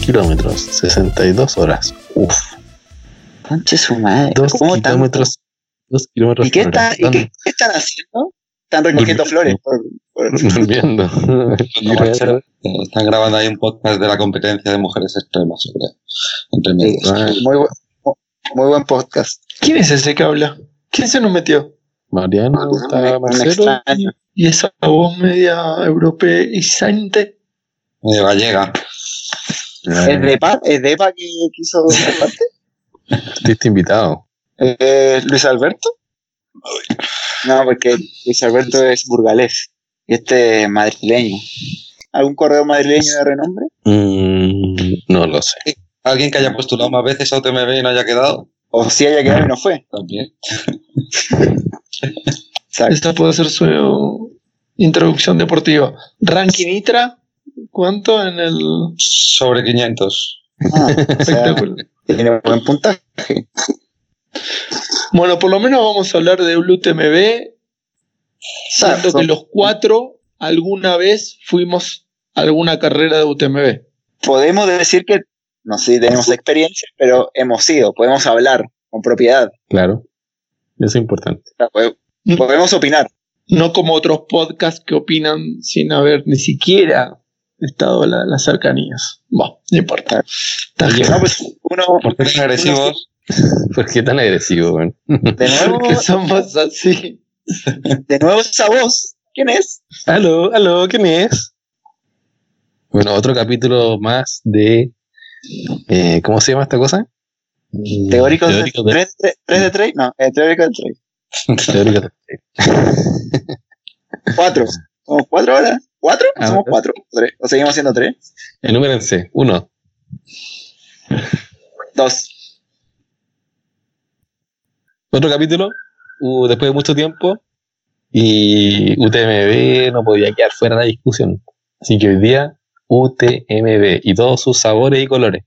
kilómetros, 62 horas. Uf, Conche su madre. 2 ¿Cómo tanto? kilómetros. 2 kilómetros ¿Y qué, está, ¿y qué, qué están haciendo? Están recogiendo flores. por- por- Durmiendo. Están grabando ahí un podcast de la competencia de mujeres extremas. Entre medias. Ah, muy, bu- muy buen podcast. ¿Quién es ese que habla? ¿Quién se nos metió? Mariano, está un Marcelo. Y esa voz media europeizante. Medio gallega. ¿Es Depa? ¿Es Depa que quiso parte? Estuviste invitado. Eh, ¿Luis Alberto? No, porque Luis Alberto es burgalés. Y este es madrileño. ¿Algún correo madrileño de renombre? Mm, no lo sé. ¿Alguien que haya postulado más veces a UTMB y no haya quedado? O si haya quedado y no fue. También. Esta puede ser su introducción deportiva. Ranking Nitra, ¿cuánto en el Sobre 500. Ah, o sea, espectáculo? tiene buen puntaje. Bueno, por lo menos vamos a hablar de UTMB, siendo que los cuatro alguna vez fuimos a alguna carrera de UTMB. Podemos decir que, no sé si tenemos experiencia, pero hemos ido, podemos hablar con propiedad. Claro. Eso es importante. Podemos opinar. No como otros podcasts que opinan sin haber ni siquiera estado en la- las cercanías. Bueno, no importa. No, pues uno, ¿Por qué tan agresivos? ¿Por qué tan agresivo, weón? de nuevo, somos así. de nuevo esa voz. ¿Quién es? Aló, aló, ¿quién es? Bueno, otro capítulo más de. eh, ¿Cómo se llama esta cosa? Teóricos de, Teóricos de- 3, de 3, no, eh, teóricos de 3. teóricos de- 4. ¿Somos 4 ahora? ¿4? Ah, ¿Somos. 4? ¿O seguimos siendo 3? Enumérense. Uno. 2. Otro capítulo. uh, después de mucho tiempo. Y UTMB no podía quedar fuera de la discusión. Así que hoy día, UTMB y todos sus sabores y colores.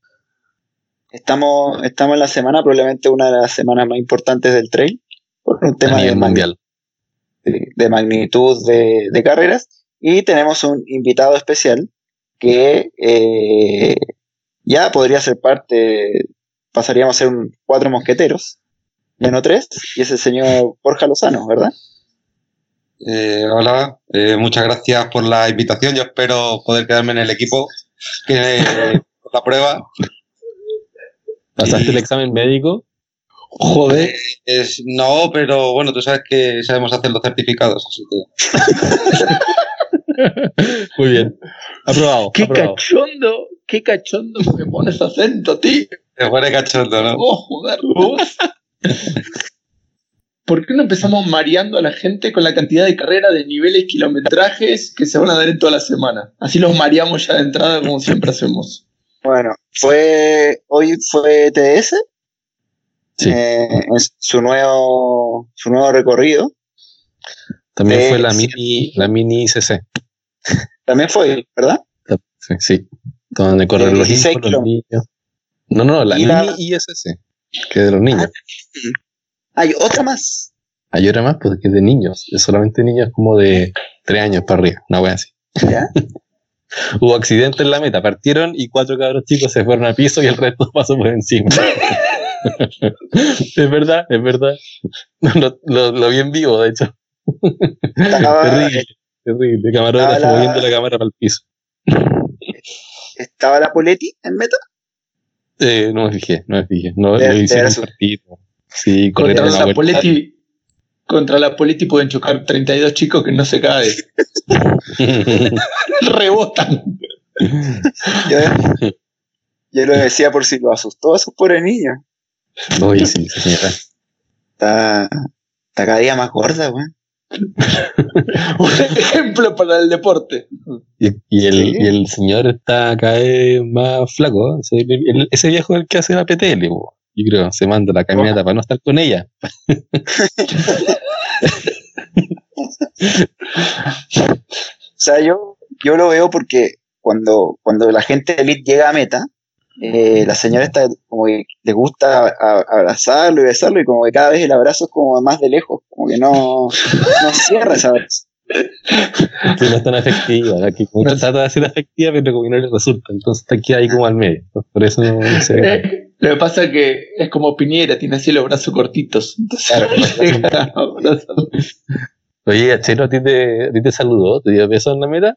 Estamos, estamos en la semana, probablemente una de las semanas más importantes del trail, por un tema de, mundial. de- de magnitud de, de carreras. Y tenemos un invitado especial que eh, ya podría ser parte, pasaríamos a ser un cuatro mosqueteros, ya no tres, y es el señor Borja Lozano, ¿verdad? Eh, hola, eh, muchas gracias por la invitación. Yo espero poder quedarme en el equipo que eh, por la prueba. ¿Pasaste Y- el examen médico? Joder. Es, no, pero bueno, tú sabes que sabemos hacer los certificados, así que Muy bien. Aprobado. Qué aprobado. cachondo, qué cachondo que me pones acento, tío. te pone cachondo, ¿no? Oh, joder, vos. ¿Por qué no empezamos mareando a la gente con la cantidad de carreras, de niveles, kilometrajes que se van a dar en toda la semana? Así los mareamos ya de entrada como siempre hacemos. Bueno, fue hoy fue TS, Sí. eh, es su nuevo su nuevo recorrido. También Eh, fue la sí. mini, la mini ICC. También fue, ¿verdad? Sí, sí. Donde corren De los 16 hijos, los niños. No, no, la Y la- ISC, que es de los niños. Hay otra más. Hay otra más, pues que es de niños. Es solamente niños como de 3 años para arriba. Una wea así. ¿Ya? Hubo accidente en la meta. Partieron y cuatro cabros chicos se fueron a piso y el resto pasó por encima. es verdad, es verdad. Lo, lo- lo vi en vivo, de hecho. Estaba, terrible, terrible. Camarógrafo la- moviendo la cámara para el piso. estaba la Poletti en meta. Eh, no me fijé, no me fijé. No, lo hicieron eso. partido. Sí, Contra la la. Poletti, contra la Poletti pueden chocar 32 chicos que no se caen. Rebotan. Yo, yo lo decía por si lo asustó a esos pobres niños. Oye, sí, señora. Está, está cada día más gorda, weón. Un ejemplo para el deporte. Y, y el, Sí. y el señor está cada vez más flaco. ¿eh? Ese, el- ese viejo es el que hace la PTL, yo creo. Se manda la caminata para no estar con ella. O sea, yo, yo lo veo porque cuando, cuando la gente elite llega a meta, eh, la señora está como que le gusta a- abrazarlo y besarlo y como que cada vez el abrazo es como más de lejos, como que no, no cierra ese abrazo. Que no es tan afectiva. la que como que trata de ser afectiva, pero como que no le resulta. Entonces está aquí ahí como al medio. Por eso no, no se ve. Eh, lo que pasa es que es como Piñera, tiene así los brazos cortitos. Entonces. Oye, Chero, ¿a ti te, a ti te saludó? ¿Te dio beso en la meta?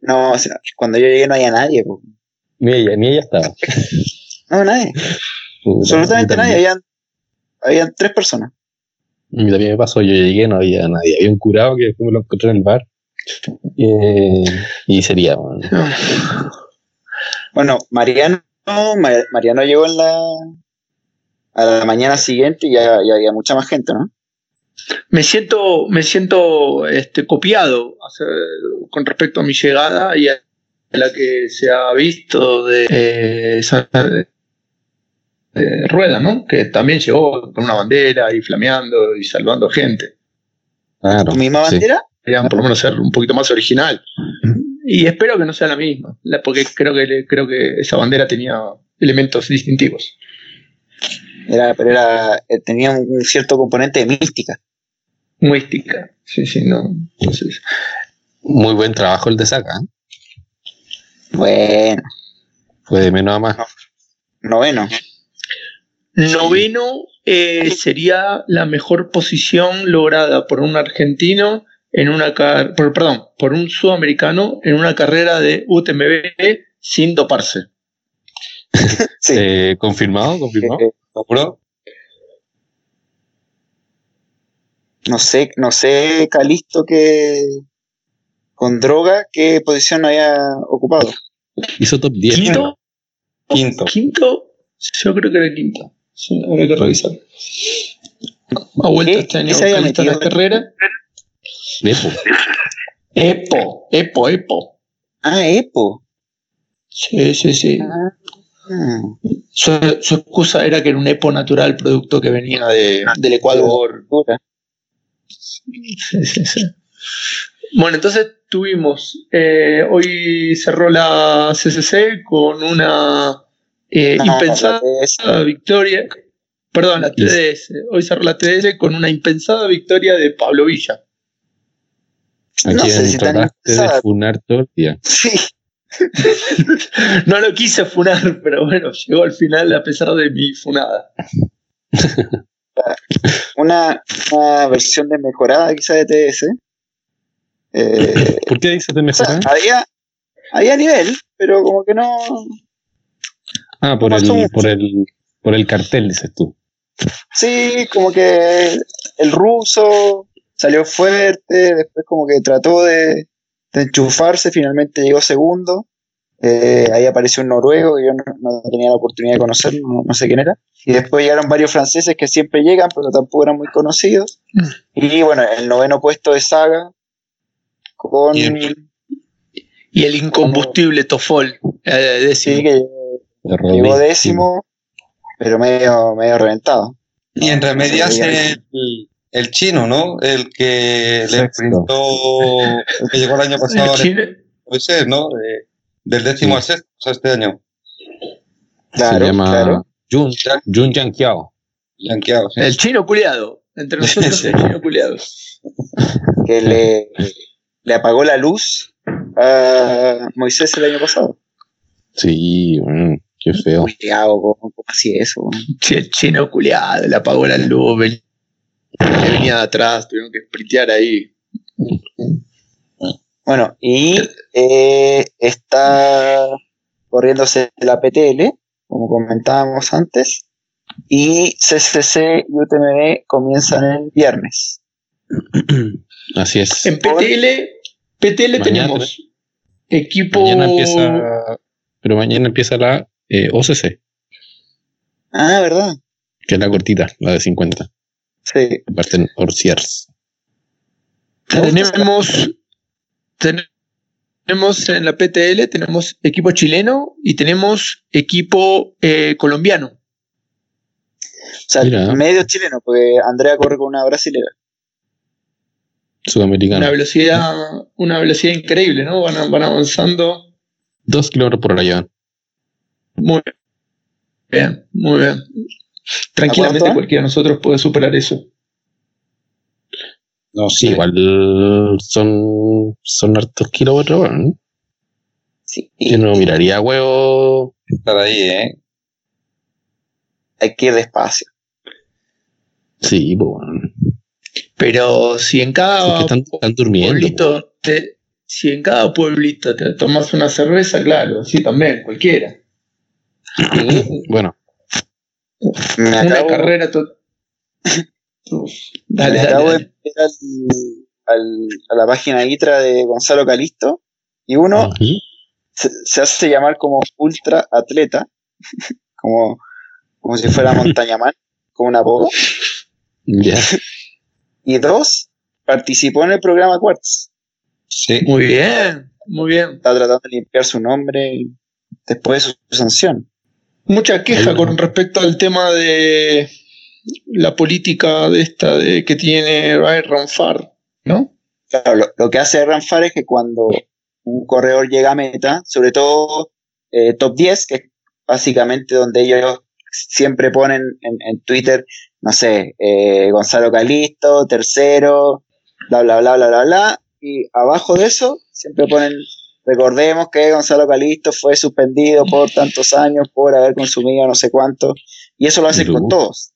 No, o sea, cuando yo llegué no había nadie, po. Ni ella, ni ella estaba. no, nadie, absolutamente nadie, habían, habían tres personas. A mí también me pasó, yo llegué, no había nadie. Había un curado que después me lo encontré en el bar. Eh, y sería, man. Bueno, Mariano, Ma- Mariano llegó en la a la mañana siguiente y ya, ya había mucha más gente, ¿no? Me siento, me siento este, copiado o sea, con respecto a mi llegada y a la que se ha visto de, eh, esa- de- de Rueda, ¿no? Que también llegó con una bandera y flameando y salvando gente. Claro, ¿Tu misma sí. bandera? Querían por lo menos ser un poquito más original. Y espero que no sea la misma, porque creo que, creo que esa bandera tenía elementos distintivos. Era, pero era, eh, tenía un un cierto componente de mística. Mística. Sí, sí, no. Entonces, Muy buen trabajo el de Saca. ¿eh? Bueno, Fue de menos a más. noveno. Noveno eh, sería la mejor posición lograda por un argentino en una car- por, perdón, por un sudamericano en una carrera de UTMB sin doparse. Sí. Eh, ¿Confirmado? ¿Confirmado? Eh, ¿Seguro? no sé, no sé, Calisto, que con droga, qué posición había ocupado. Hizo top 10. ¿Quinto? Quinto. ¿Quinto? Yo creo que era quinto. Sí, habrá que revisar. Ha vuelto ¿Qué? este año ¿Qué se había Calista en la carrera. Epo. Epo, Epo, Epo. Ah, Epo. Sí, sí, sí. Mm, Su, su excusa era que era un Epo natural, producto que venía de, del Ecuador. Sí, sí, sí. Bueno, entonces tuvimos, eh, hoy cerró la CCC con una eh, No, impensada la victoria, perdón, la TDS, hoy cerró la TDS con una impensada victoria de Pablo Villa. ¿A No quién sé si tan trataste de funar todo el día? Sí, No lo quise funar, pero bueno, llegó al final a pesar de mi funada. una, una versión desmejorada quizá de TS. Eh, ¿Por qué dices de o sea, mejorar? había, había nivel, pero como que no. Ah, por el, por el, por el cartel, dices tú. Sí, como que el ruso salió fuerte, después como que trató de, de enchufarse, finalmente llegó segundo. Eh, ahí apareció un noruego que yo no, no tenía la oportunidad de conocer, no, no sé quién era. Y después llegaron varios franceses que siempre llegan, pero tampoco eran muy conocidos. Y bueno, el noveno puesto de Saga con... Y el incombustible Tofol, eh, décimo. Sí, que llegó décimo, pero medio, medio reventado. Y en remedias el, el chino, ¿no? El que le enfrentó, el que llegó el año pasado El al chile- puede ser, ¿no? De- del décimo Sí. al sexto, o sea, este año. Claro, Se llama claro. Jun, Jun. Blanqueado, sí. el chino culiado. Entre nosotros Sí. el chino culiado. que le, le apagó la luz a Moisés el año pasado. Sí, mm, qué feo. Cuidado, ¿cómo, cómo así eso? Che, el chino culiado, le apagó la luz, ven- le venía de atrás, tuvieron que sprintear ahí. Bueno, y eh, está corriéndose la PTL, como comentábamos antes, y CCC y UTMB comienzan el viernes. Así es. En PTL, PTL Mañana, tenemos equipo. Mañana empieza, pero mañana empieza la eh, OCC, Ah, ¿verdad? que es la cortita, la de 50. Sí. Parten Orsiers. Tenemos, tenemos en la PTL, tenemos equipo chileno y tenemos equipo eh, colombiano. O sea, Mira. medio chileno, porque Andrea corre con una brasilera. Sudamericano. Una velocidad, una velocidad increíble, ¿no? Van, van avanzando Dos kilómetros por hora llevan. muy bien, muy bien. Tranquilamente cualquiera de nosotros puede superar eso. No Sí, igual son, son hartos kilómetros, ¿no? Sí. Yo no miraría huevo. Estar ahí, ¿eh? Hay que ir despacio. Sí, pues bueno. Pero si en Es cada que están, están durmiendo. pueblito, te- si en cada pueblito te tomas una cerveza, claro, sí, también, cualquiera. Bueno, Me Una acabo, carrera to- Dale, me dale, acabo de dale. meter al- al- a la página ITRA de Gonzalo Calisto y uno Ujú. se, se hace llamar como ultra atleta, como, como si fuera montañaman, como un apodo. ya. Y dos, participó en el programa Quartz. Sí. Muy bien, muy bien. Está tratando de limpiar su nombre después de su sanción. Mucha queja Ahí. con respecto al tema de la política de esta de que tiene Ryan Far, ¿no? Claro, lo, lo que hace Ranfar es que cuando un corredor llega a meta, sobre todo eh, top 10, que es básicamente donde ellos siempre ponen en, en Twitter, no sé, eh, Gonzalo Calisto, tercero, bla, bla, bla, bla, bla, bla, y abajo de eso siempre ponen, recordemos que Gonzalo Calisto fue suspendido por tantos años por haber consumido no sé cuánto, y eso lo hacen con todos,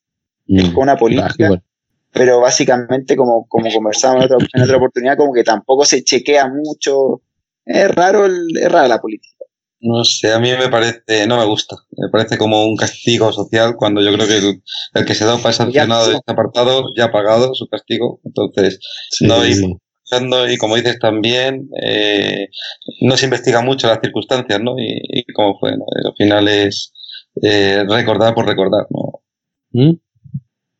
Mm. con una política igual. pero básicamente como, como conversamos en otra, en otra oportunidad, como que tampoco se chequea mucho. Es raro, el- es rara la política. No sé, a mí me parece, no me gusta. Me parece como un castigo social cuando yo creo que el, el que se da para sancionado Ya, de este apartado ya ha pagado su castigo. Entonces, Sí, No, y- sí. pensando, y como dices también, eh, no se investiga mucho las circunstancias, ¿no? Y, y cómo fue, ¿no? Al final es eh, recordar por recordar, ¿no? ¿Mm?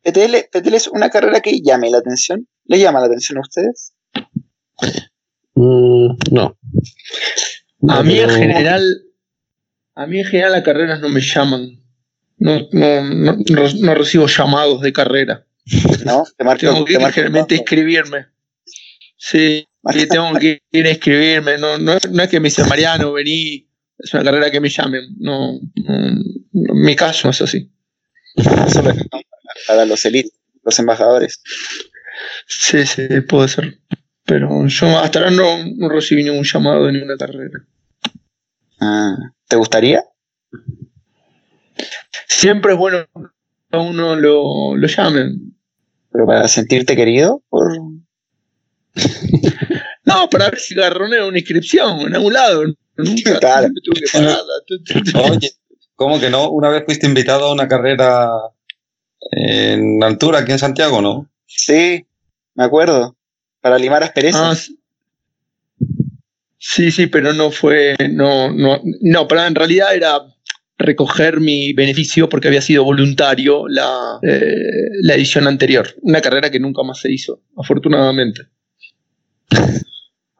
PTL, PTL es una carrera que llame la atención. ¿Le llama la atención a ustedes? Mm, no. A mí en general, a mí en general las carreras no me llaman. No, no, no, no- recibo llamados de carrera. ¿No? Te marco, Tengo que te marco generalmente inscribirme. Sí, sí, tengo que ir a inscribirme. No, no, no es que me dice Mariano, vení. Es una carrera que me llamen. No, mi caso es así. para los elites, los embajadores. Sí, sí, puede ser. Pero yo hasta ahora no, no recibí ningún llamado de ninguna carrera. Ah, ¿Te gustaría? Siempre es bueno que a uno lo, lo llamen. Pero para sentirte querido por... No, para ver si garroneo una inscripción en algún lado. Nunca Claro. siempre tuve que. Oye, ¿cómo que no? Una vez fuiste invitado a una carrera en altura aquí en Santiago, ¿no? Sí, me acuerdo. Para limar asperezas. Ah, sí. sí, pero no fue. No, no, no, pero en realidad era recoger mi beneficio porque había sido voluntario la, eh, la edición anterior. Una carrera que nunca más se hizo, afortunadamente.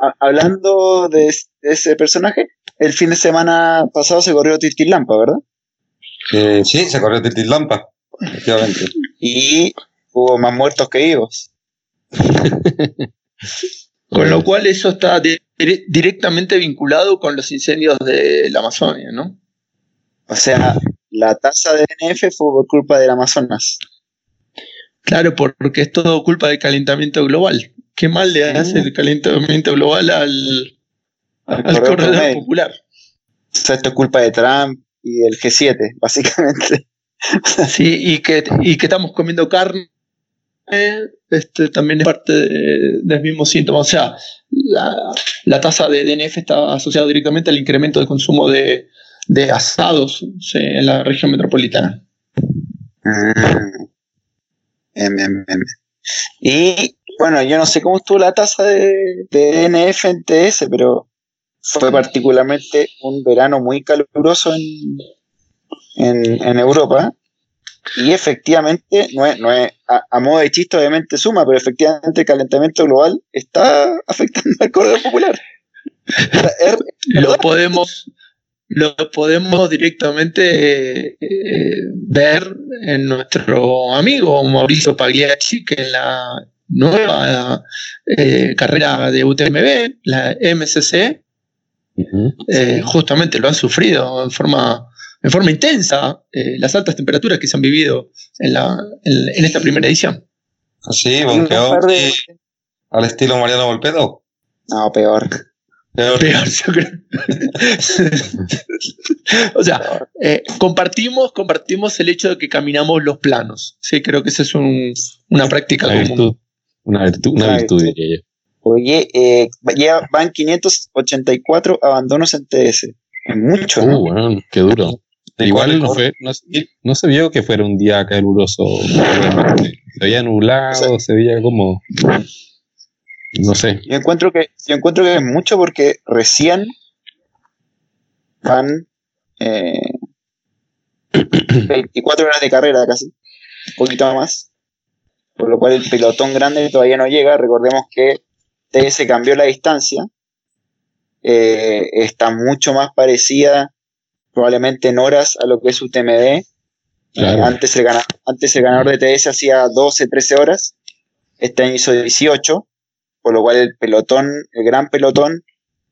Ha- hablando de, es- de ese personaje, el fin de semana pasado se corrió Lampa, ¿verdad? Eh, sí, se corrió Lampa, efectivamente. Y hubo más muertos que vivos. Con lo cual eso está di- dire- directamente vinculado con los incendios de la Amazonia, ¿no? O sea, la tasa de DNF fue por culpa del Amazonas. Claro, porque es todo culpa del calentamiento global. ¿Qué mal le hace el calentamiento global al, al corredor popular? O sea, esto es culpa de Trump y del G7, básicamente. Sí, y que, y que estamos comiendo carne, este, también es parte de- del mismo síntoma. O sea, la, la tasa de DNF está asociada directamente al incremento del consumo de, de asados en la región metropolitana. Mm. Y bueno, yo no sé cómo estuvo la tasa de, DNF en TS, pero fue particularmente un verano muy caluroso en, en Europa. Y efectivamente, no es, no es a, modo de chiste, obviamente suma, pero efectivamente el calentamiento global está afectando al corredor popular. lo podemos lo podemos directamente eh, ver en nuestro amigo Mauricio Pagliacci, que en la nueva eh, carrera de UTMB, la MCC, eh, justamente lo han sufrido en forma, en forma intensa las altas temperaturas que se han vivido en, la, en, esta primera edición. Sí, bonqueó al estilo Mariano Volpedo. No, peor. Peor. yo creo. o sea, eh, compartimos, compartimos el hecho de que caminamos los planos. Sí, creo que esa es una práctica una Virtud. Una virtud, una virtud, diría yo. Oye, eh, ya van 584 abandonos en TS. Mucho, ¿no? Uh, bueno, qué duro. Igual no, fue, no, se vio que fuera un día caluroso. Se veía nublado, se veía como no sé. Yo encuentro que, yo encuentro que es mucho porque recién van 24 eh, horas de carrera casi, un poquito más. Por lo cual el pelotón grande todavía no llega. Recordemos que TS cambió la distancia. Eh, está mucho más parecida probablemente en horas a lo que es UTMD. Eh, antes, el ganador, antes el ganador de TS hacía 12, 13 horas. Este año hizo 18 por lo cual el pelotón, el gran pelotón,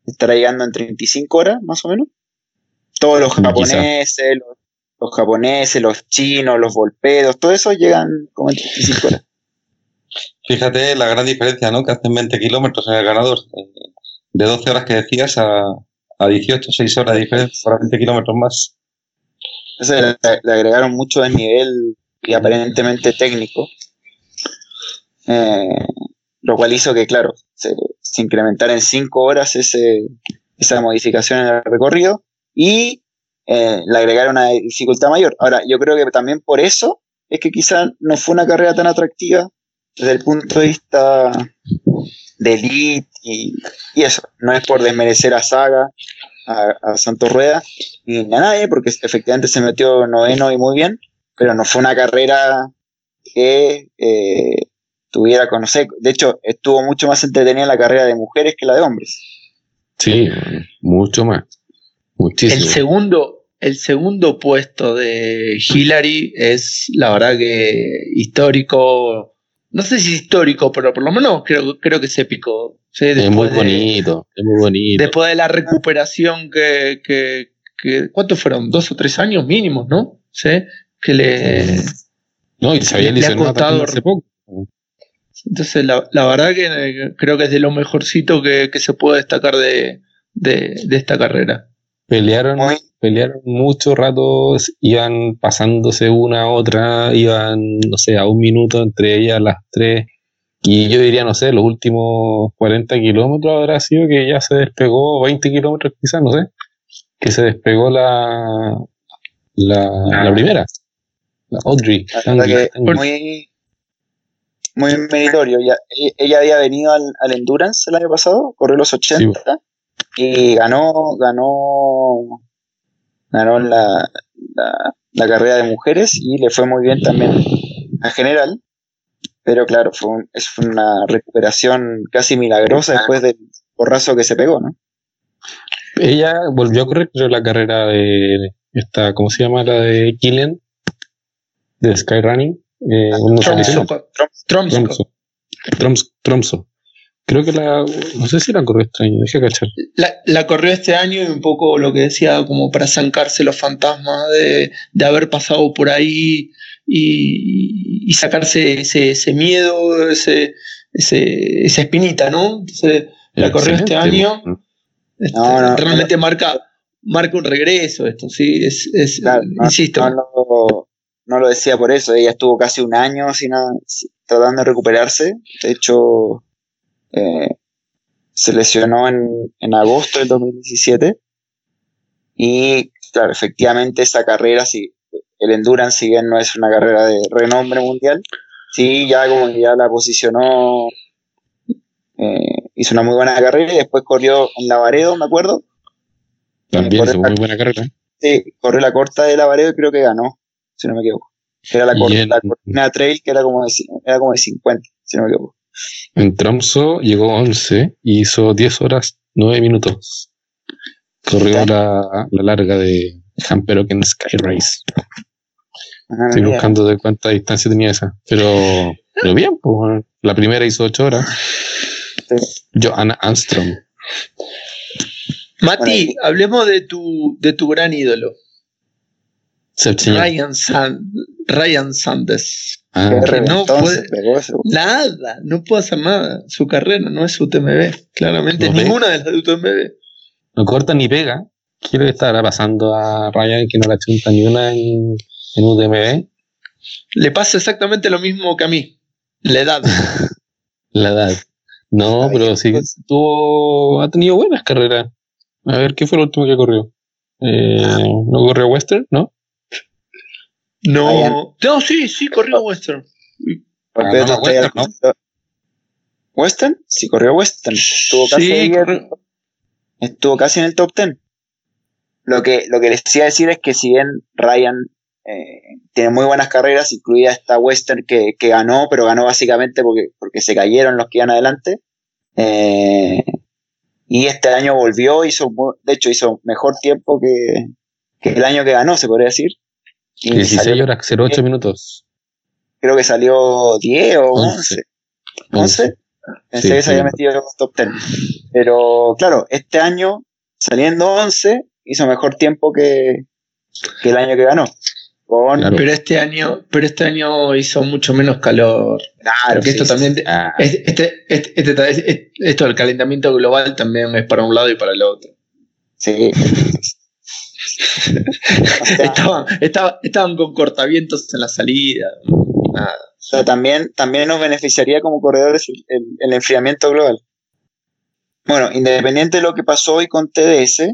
estará llegando en 35 horas, más o menos. Todos los japoneses, los, japoneses, los chinos, los volpedos, todo eso llegan como en 35 horas. Fíjate la gran diferencia, ¿no? Que hacen 20 kilómetros en el ganador. De 12 horas que decías a, a 18, 6 horas de diferencia 20 kilómetros más. le, le, agregaron mucho de nivel y aparentemente técnico. Eh, lo cual hizo que, claro, se, incrementara en cinco horas ese, esa modificación en el recorrido y eh, le agregaron una dificultad mayor. Ahora, yo creo que también por eso es que quizá no fue una carrera tan atractiva desde el punto de vista de elite y, eso. No es por desmerecer a Saga, a, Santos Rueda, ni a nadie, porque efectivamente se metió noveno y muy bien, pero no fue una carrera que eh, tuviera conocer. De hecho, estuvo mucho más entretenida la carrera de mujeres que la de hombres. Sí, mucho más. Muchísimo. El segundo, el segundo puesto de Hillary es, la verdad que histórico. No sé si histórico, pero por lo menos creo, creo que es épico. Es muy bonito, es muy bonito. Después de la recuperación que, que, que ¿cuántos fueron? Dos o tres años mínimos, ¿no? ¿Sí? Que le... No, y se había lesionado hace poco. Entonces, la, la verdad que eh, creo que es de lo mejorcito que, se puede destacar de, esta carrera. Pelearon, pelearon mucho rato, iban pasándose una a otra, iban, no sé, a un minuto entre ellas las tres. Y yo diría, no sé, los últimos 40 kilómetros habrá sido que ya se despegó, 20 kilómetros quizás, no sé, que se despegó la, la, la primera, la Audrey. muy, muy meritorio. Ya, e, ella había venido al, Endurance el año pasado, corrió los 80 y ganó, ganó, ganó la, la, carrera de mujeres y le fue muy bien también en general. Pero claro, fue, es una recuperación casi milagrosa después del porrazo que se pegó, ¿no? Ella volvió a correr la carrera de esta, ¿cómo se llama? La de Killian, de Skyrunning. Eh, Tromso. Creo que la. No sé si la corrió este año, dejé cachar. La, corrió este año y un poco lo que decía, como para zancarse los fantasmas de, haber pasado por ahí y, sacarse ese, miedo, ese, esa espinita, ¿no? Entonces, la corrió este año. Este, realmente marca, marca un regreso esto, sí. Es, insisto no lo decía por eso, ella estuvo casi un año sin tratando de recuperarse. De hecho, eh, se lesionó en, en, agosto del 2017. Y claro, efectivamente esa carrera, si el Endurance, si bien no es una carrera de renombre mundial, sí, ya como ya la posicionó, eh, hizo una muy buena carrera y después corrió en Lavaredo, me acuerdo. También hizo muy buena carrera. Sí, corrió la corta de Lavaredo y creo que ganó si no me equivoco. Era la, Y cor- en- la cortina trail que era como de, era como de 50, si no me equivoco. En Tromso llegó 11 y hizo 10 horas 9 minutos. Corrió la, la larga de Hamperoken Sky Race. Ah, Estoy buscando de cuánta distancia tenía esa. Pero, pero bien, pues. La primera hizo 8 horas. Joanna Armstrong. Mati, Bueno, hablemos de tu, de tu gran ídolo. Ryan, San- Ryan Sanders. Ah, no puede-. Nada, no puede hacer nada. Su carrera no es UTMB. Claramente No ve. ninguna de las de UTMB. no corta ni pega. ¿Qué le estará pasando a Ryan que no la chunta ni una en, en UTMB? Le pasa exactamente lo mismo que a mí. La edad. La edad. No, Ay, pero sí tuvo, ha tenido buenas carreras. A ver, ¿qué fue lo último que corrió? Eh, ¿No corrió Western? ¿No? Ryan. No. No, sí, sí, corrió Western. Porque Ah, no, no, Western, ¿Western? Sí, corrió Western. Estuvo casi, Sí, corrió. estuvo casi en el top 10. Lo que, lo que les decía decir es que si bien Ryan eh, tiene muy buenas carreras, incluida esta Western que, que ganó, pero ganó básicamente porque, porque se cayeron los que iban adelante. eh, y este año volvió, hizo, de hecho hizo mejor tiempo que, que el año que ganó, se podría decir. Y 16 salió- horas, 08 minutos. creo que salió 10 o 11. 11. 11. Pensé Sí, que se había metido en los top 10. Pero claro, este año, saliendo 11, hizo mejor tiempo que, que el año que ganó. Con, Claro. Pero este año, pero este año hizo mucho menos calor. Claro, Porque esto sí, también. sí, Ah, Este, este- este- este- este- esto del calentamiento global también es para un lado y para el otro. sí. O sea, Estaban, estaba- estaban con cortavientos en la salida. Nada. o sea, también, también nos beneficiaría como corredores el, el- el enfriamiento global. Bueno, independiente de lo que pasó hoy con TDS,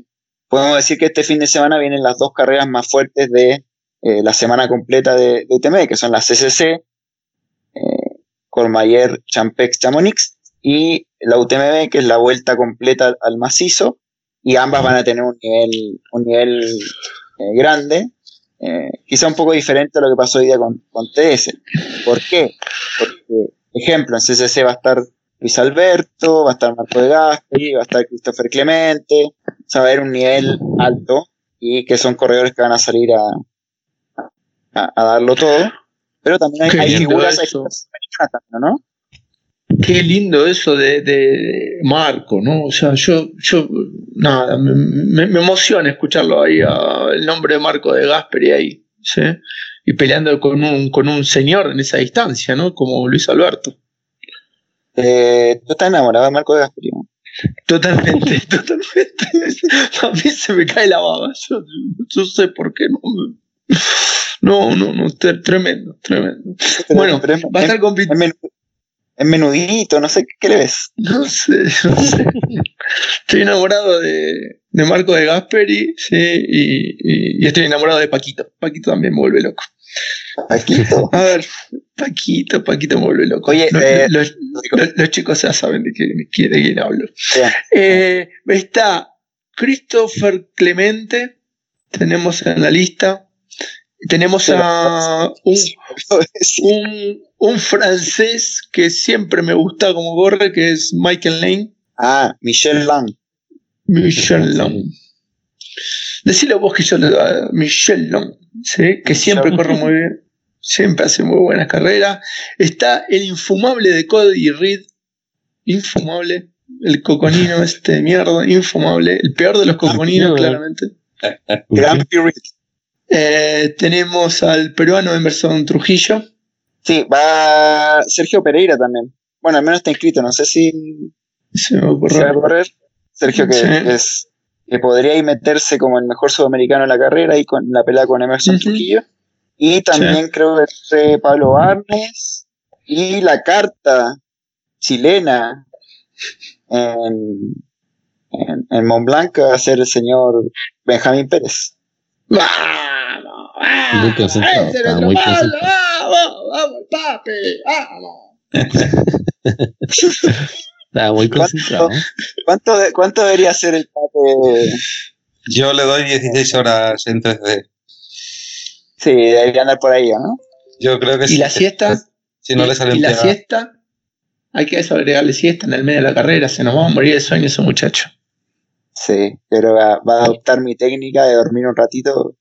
podemos decir que este fin de semana vienen las dos carreras más fuertes de eh, la semana completa de, de UTM, que son las CCC, eh, Cormayer, Champex, Chamonix, y la UTMB, que es la vuelta completa al, al macizo, y ambas van a tener un nivel, un nivel eh, grande, eh, quizá un poco diferente a lo que pasó hoy día con, con TS. ¿Por qué? Porque, ejemplo, en CCC va a estar Luis Alberto, va a estar Marco de Gasperi, va a estar Christopher Clemente, o sea, va a haber un nivel alto y que son corredores que van a salir a, a, a darlo todo. Pero también hay, hay figuras, hay figuras ¿no? Qué lindo eso de, de Marco, ¿no? O sea, yo, yo nada, me emociona escucharlo ahí, a- el nombre de Marco de Gasperi ahí, ¿sí? Y peleando con un, con un señor en esa distancia, ¿no? Como Luis Alberto. Eh, ¿Tú estás enamorado de Marco de Gasperi? Totalmente, totalmente. A mí se me cae la baba. Yo, yo sé por qué no. No, no, no, tre- tremendo, tremendo. Bueno, Va a estar es- compitiendo. es menudito, no sé qué, qué le ves. No sé, no sé. Estoy enamorado de, de Marco de Gasperi, sí, y, y- y estoy enamorado de Paquito. Paquito también me vuelve loco. Paquito. A ver, Paquito, Paquito me vuelve loco. Oye, los, eh, los- los- los chicos ya saben de, quién- de quién hablo. Eh, está Christopher Clemente, tenemos en la lista. Tenemos a un, un, un francés que siempre me gusta como corre, que es Michael Lane. Ah, Michel Lang. Michel Long. Decile vos que yo le da Michel Long, ¿sí? que siempre corre muy bien, siempre hace muy buenas carreras. Está el infumable de Cody Reed, infumable, el coconino este de mierda, infumable, el peor de los coconinos, claramente. Grand Prix. Eh, tenemos al peruano Emerson Trujillo. Sí, va Sergio Pereira también. Bueno, al menos está inscrito, no sé si Se me ocurrió. se va a correr. Sergio que Sí. es que podría ahí meterse como el mejor sudamericano en la carrera y con la pelea con Emerson. Trujillo. Y también creo que entre Pablo Arnes y la carta chilena en, en, en Mont Blanc va a ser el señor Benjamín Pérez. ¡Vamos! ¡Vamos! Muy concentrado, ¡Ese estaba es. ¡Vamos! ¡Vamos, papi! ¡Vamos! Estaba muy concentrado. ¿Cuánto, de- cuánto debería ser el pape? Yo le doy 16 horas en 3D. Sí, debería andar por ahí, ¿no? Yo creo que ¿Y sí. la siesta? Si no le sale ¿Y la siesta? Hay que agregarle siesta en el medio de la carrera, se nos va a morir de sueño ese muchacho. Sí, pero va, va a adoptar mi técnica de dormir un ratito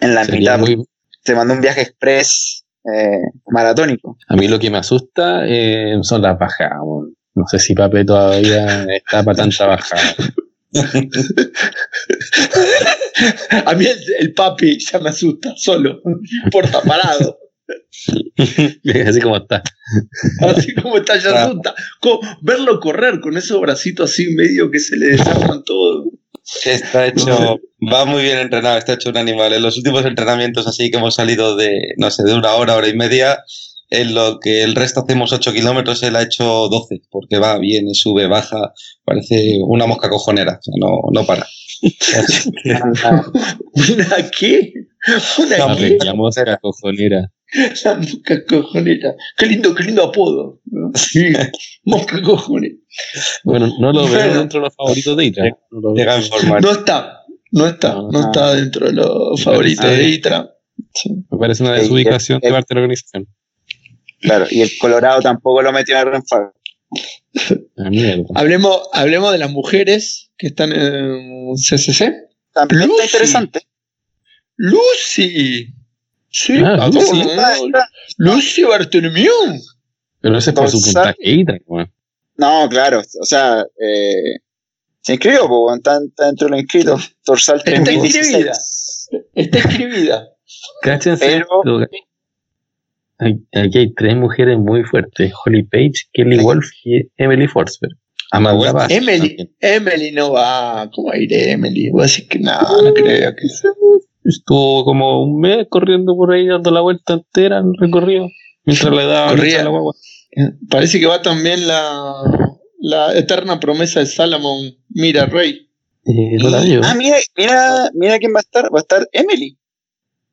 en la Sería mitad. muy- Se mandó un viaje express eh, maratónico. A mí lo que me asusta eh, son las bajadas. No sé si Pape todavía está para tanta bajada. A mí el, el papi ya me asusta, solo, porta parado. Así como está. Así como está, ya Ah. asusta. Verlo correr con esos bracitos así medio que se le desarman todo. Está hecho, va muy bien entrenado, está hecho un animal. En los últimos entrenamientos así que hemos salido de, no sé, de una hora, hora y media, en lo que el resto hacemos 8 kilómetros, él ha hecho 12, porque va, viene, sube, baja, parece una mosca cojonera, o sea, no, no para. ¿Una qué? ¿Una No, qué? La mosca cojonera. La mosca cojonera. Qué lindo, qué lindo apodo. ¿no? Sí, mosca cojonera. Bueno, no lo veo Bueno. dentro de los favoritos de Itra. No. No está, no está, no está dentro de los favoritos de. Itra. Sí. Me parece una Sí, desubicación el- de parte de la organización. claro, y el Colorado tampoco lo metió en el Renfar. Hablemos, hablemos de las mujeres que están en CCC. También Lucy. está interesante. Lucy. Sí, Ah, Lucy. Lucy Bartolomeu. Pero ese es por su weón. No, claro, o sea, eh, se inscribió, pues, está, está dentro de los inscritos. Dorsal Está 3016. Está. Cáchense. Pero- Aquí hay tres mujeres muy fuertes: Holly Page, Kelly Wolf y Emily Forsberg. Amanda Bass Emily, también. Emily no va. ¿Cómo va a ir Emily? Voy a decir que no, no creo que Estuvo como un mes corriendo por ahí, dando la vuelta entera en el recorrido. Mientras le daba Corría. la guagua. Parece que va también la, la eterna promesa de Salomon Mira Rey. Eh, no la veo. Ah, mira, mira, mira quién va a estar. Va a estar Emily.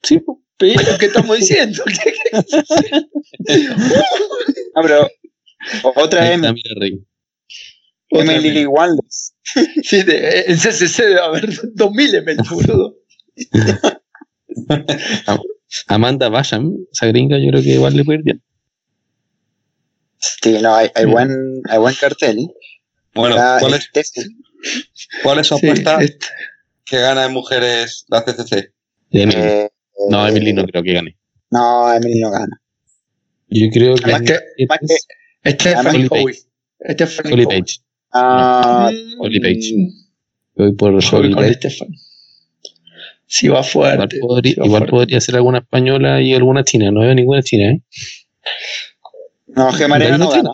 Sí, po. Pero ¿qué estamos diciendo? Ah, pero otra. Otra Emily Lee Waldes. Sí, de, en CCC debe haber 2000 Emily, boludo. Amanda Basham, esa gringa, yo creo que igual le puede ir bien. Sí, no, hay, hay, buen, hay buen cartel. Bueno, Ah, ¿cuál es, cuál es su Sí, apuesta es- que gana en mujeres la CCC? Emily. Eh, no, eh, Emily no creo que gane. No, Emily no gana. Yo creo que Más que- es más que- Stephanie Holly Howe. Stephanie Holly Howe. Page. Ah, Holly Page. Voy por Holly Page. Stephanie. Si va Igual, fuerte. podría, sí va igual fuerte. podría ser alguna española y alguna china. No veo ninguna china, ¿eh? no. Marina ¿Hay no gana. china?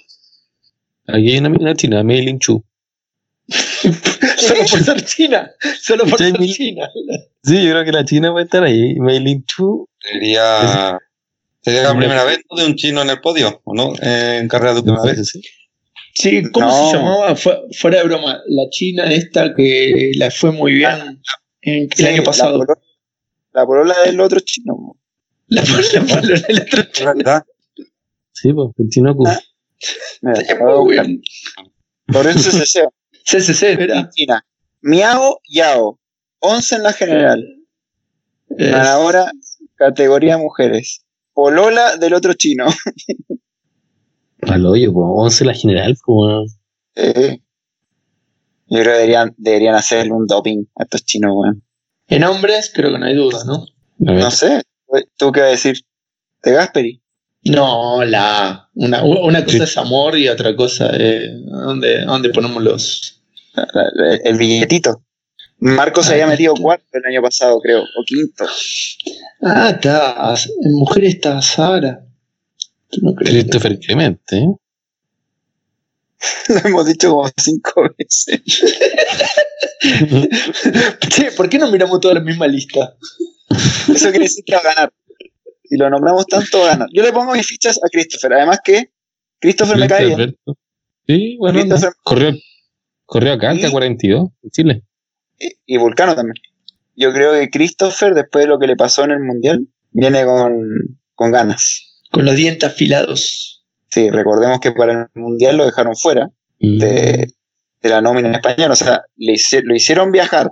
Aquí hay una, una china, Mei Lin Chu. Solo por ser china. Solo por Sí, ser Mil- china. Sí, yo creo que la china puede estar ahí. Mei Lin Chu. Sería, sería la primera vez de un chino en el podio, ¿o no? En carrera de sé vez. si- Sí, ¿cómo No. se llamaba? Fue- fuera de broma, la china esta que la fue muy bien en- el Sí, año pasado. La polola, la polola del otro chino. La, la, la- el otro verdad. Sí, pues, el chino Q. Ah. Chino. Muy bien. Lorenzo CC. CCC, ¿verdad? China. Miao Yao. 11 en la general. Es- Ganadora, categoría mujeres. Polola del otro chino. Al hoyo, pues, 11 la general, pues. Eh, yo creo que deberían, deberían hacerle un doping a estos chinos, weón. en hombres, creo que no hay duda, ¿no? No sé. ¿Tú qué vas a decir? ¿De Gasperi? No, la. Una, una cosa Sí. es amor y otra cosa es. ¿a ¿Dónde, dónde ponemos los.? El, billetito. Marcos se había metido cuarto el año pasado, creo. O quinto. Ah, está. En mujeres está Sara. Tú no crees. Christopher Clemente, ¿eh? Lo hemos dicho como cinco veces. Che, ¿por qué no miramos toda la misma lista? Eso quiere decir que va a ganar. Si lo nombramos tanto, va a ganar. Yo le pongo mis fichas a Christopher. Además que Christopher me cae bien. Sí, bueno. Christopher corrió, corrió acá, Y- al 42 en Chile. y- y Vulcano también. Yo creo que Christopher, después de lo que le pasó en el Mundial, viene con, con ganas. Con los dientes afilados. Sí, recordemos que para el Mundial lo dejaron fuera de, de la nómina en español. O sea, le hice- lo hicieron viajar,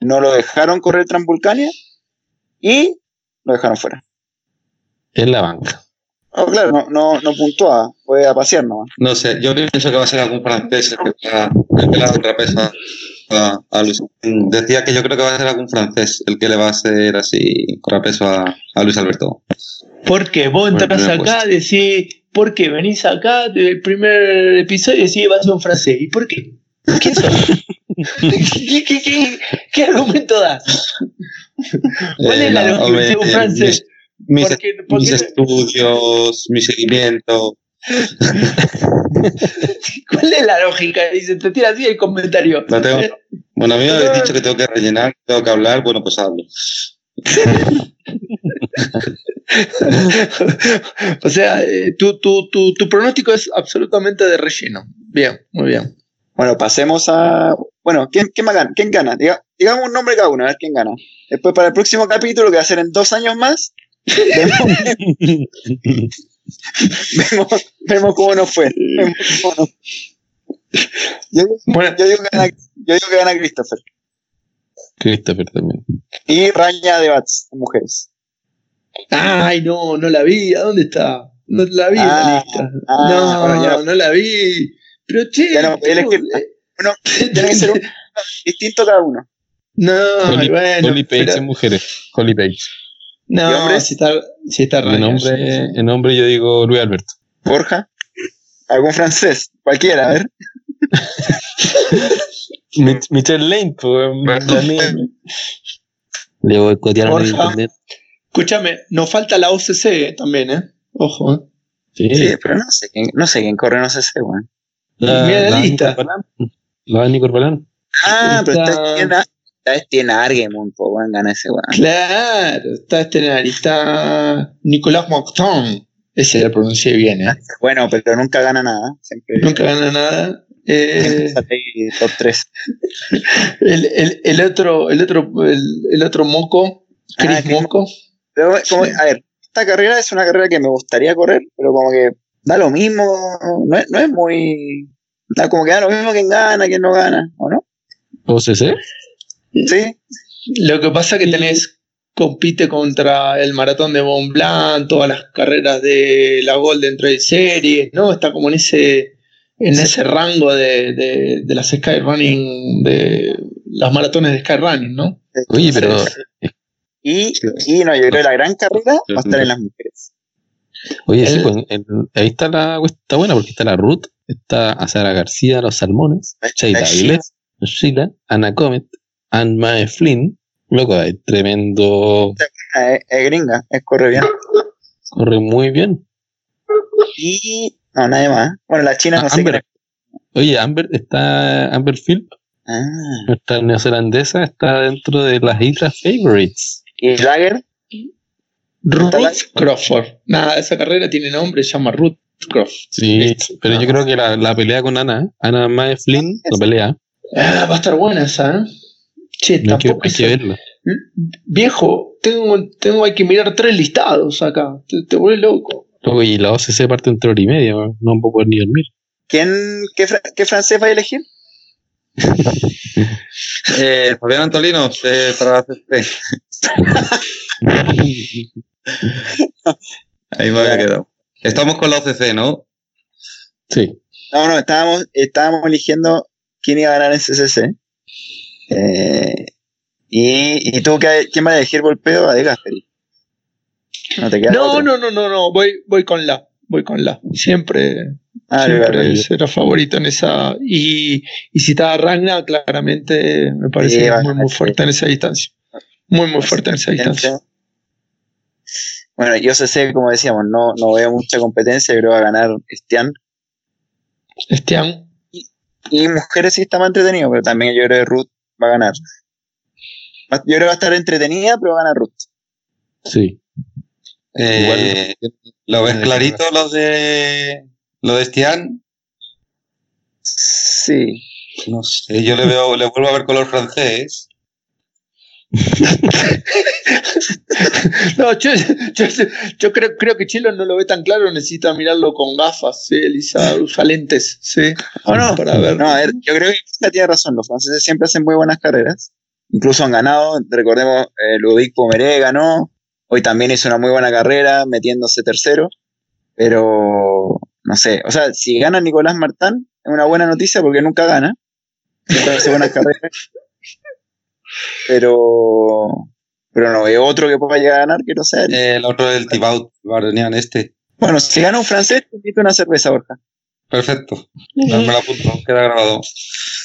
no lo dejaron correr Transvulcania y lo dejaron fuera. en la banca. Oh, claro, no, no, no puntúa, fue a pasear nomás. No sé, yo pienso que va a ser algún francés el que va el que a, a Luis. Decía que yo creo que va a ser algún francés el que le va a hacer así contrapeso a, a Luis Alberto. Porque vos entras acá, decís, ¿por qué venís acá del primer episodio y decís, vas a ser un francés? ¿Y por qué? ¿Quién sos? ¿Qué, qué, qué, qué argumento das? ¿Cuál Eh, es la no, lógica de un francés? Mis, ¿Por qué- por mis estudios, mi seguimiento. ¿Cuál es la lógica? Dice, te tira así el comentario. La tengo- Bueno, a mí me habéis dicho que tengo que rellenar, tengo que hablar, bueno, pues hablo. o sea, eh, tu, tu, tu, tu pronóstico es absolutamente de relleno. Bien, muy bien. Bueno, pasemos a. Bueno, ¿quién, quién, va a ganar? ¿Quién gana? Diga- digamos un nombre cada uno, a ver quién gana. Después, para el próximo capítulo, que va a ser en dos años más, vemos, vemos, vemos cómo nos fue. Vemos cómo nos- Yo, Bueno, yo digo que gana, yo digo que gana Christopher. Christopher también. Y Raña de Bats, mujeres. ay, no, no la vi. ¿A dónde está? No la vi en Ah, la lista. ah, no, bueno, ya no, no- la vi. Pero che, Ya no. Bueno, tiene que ser un distinto cada uno. No, Holly, bueno. Holly Page pero- en mujeres. Holly Page. ¿Y no, si está, si está En Ryan, nombre, sí, sí. en nombre yo digo Luis Alberto. Borja. ¿Algún francés? Cualquiera, a ver. Mich- Michelle Lane, pues. la. Le boicotearon en Borja. internet. Escúchame, nos falta la OCC eh, también, ¿eh? Ojo, ¿eh? Sí, Sí, pero no sé quién, no sé quién corre, sé si, weón. la, Mira la Dani lista. La Dani Corbalán. Ah, pero Está- esta tiene, esta vez tiene Argemon, pues, weón, gana ese weón. Claro, está este ahí está Nicolás Mocton. Ese la pronuncié bien, ¿eh? Bueno, pero nunca gana nada. Siempre. Nunca gana nada. Eh, siempre sale ahí top 3. el, el, el otro, el otro, el, el otro moco, Chris Ah, Chris Moco. Pero, como, Sí. a ver, esta carrera es una carrera que me gustaría correr, pero como que da lo mismo. No es, no es muy. Da como que da lo mismo quien gana, quien no gana, ¿o no? OCC. Sí. Lo que pasa que tenés, compite contra el maratón de Mont Blanc, todas las carreras de la Golden Trail Series, ¿no? Está como en ese, en ese rango de, de, de las Skyrunning, de las maratones de Skyrunning, ¿no? Oye, pero. Y, y no, yo creo que la gran carrera va a estar en las mujeres. Oye, sí, pues, ahí está la está buena porque está la Ruth, está Azara García, los Salmones, Sheila La Avilés, Sheila, Ana Comet, Anne Mae Flynn. Loco, hay tremendo. Ah, Es, es gringa, es corre bien. Corre muy bien. Y. No, nadie más. Bueno, la China no Ah, sé quién Amber. Oye, Amber está. Amber Philp, es. Ah. nuestra neozelandesa, está dentro de las islas Favorites. Y Lager, Ruth la- Crawford. Nada, esa carrera tiene nombre, se llama Ruth Crawford. Sí, Listo. pero yo creo que la, la pelea con Ana, Ana Mae Flynn, la pelea, Ah, va a estar buena esa, ¿eh? Che, no hay que, tampoco hay que verla. Viejo, tengo, tengo hay que mirar tres listados acá. Te, te vuelves loco. Luego, y la OCC parte entre hora y media, no no puedo poder ni dormir. ¿quién, qué, fra- qué francés va a elegir? Eh, Fabián Antolino, eh, para la CC. Ahí me había quedado. Estamos con la OCC, ¿no? Sí. No, no, estábamos, estábamos eligiendo quién iba a ganar en CCC. Eh, y, y tú, qué- ¿quién va a elegir Volpeo? A De Gasperi. No te No, otro. no, no, no, no. Voy, voy con la. Voy con la. Siempre, Ah, siempre será favorito en esa. Y, y si está Ragna, claramente me parece Sí, muy, muy fuerte en esa distancia. Muy, muy fuerte en esa distancia. Bueno, yo sé, como decíamos, no, no veo mucha competencia, creo que va a ganar Estian. Estián. Y mujeres sí está más entretenido, pero también yo creo que Ruth va a ganar. Yo creo que va a estar entretenida, pero va a ganar Ruth. Sí. Eh, ¿Lo ves clarito lo de lo de Estián? Sí. No sé, yo le veo, le vuelvo a ver color francés. No, yo, yo, yo creo, creo que Chilo no lo ve tan claro, necesita mirarlo con gafas, ¿sí? Elisa usa lentes, ¿sí? ¿O no? Para ver. No, a ver, yo creo que Elisa tiene razón. Los franceses siempre hacen muy buenas carreras. Incluso han ganado. Recordemos, eh, Ludovic Pomeré ganó. Hoy también hizo una muy buena carrera, metiéndose tercero, pero no sé, o sea, si gana Nicolás Martán, es una buena noticia porque nunca gana. Nunca hace buenas carreras. Pero, pero no veo otro que pueda llegar a ganar que no sea él. El otro del Tibaut, Bardonian este. Bueno, si gana un francés, te invito a una cerveza, Borja. Perfecto. No me la apunto, queda grabado.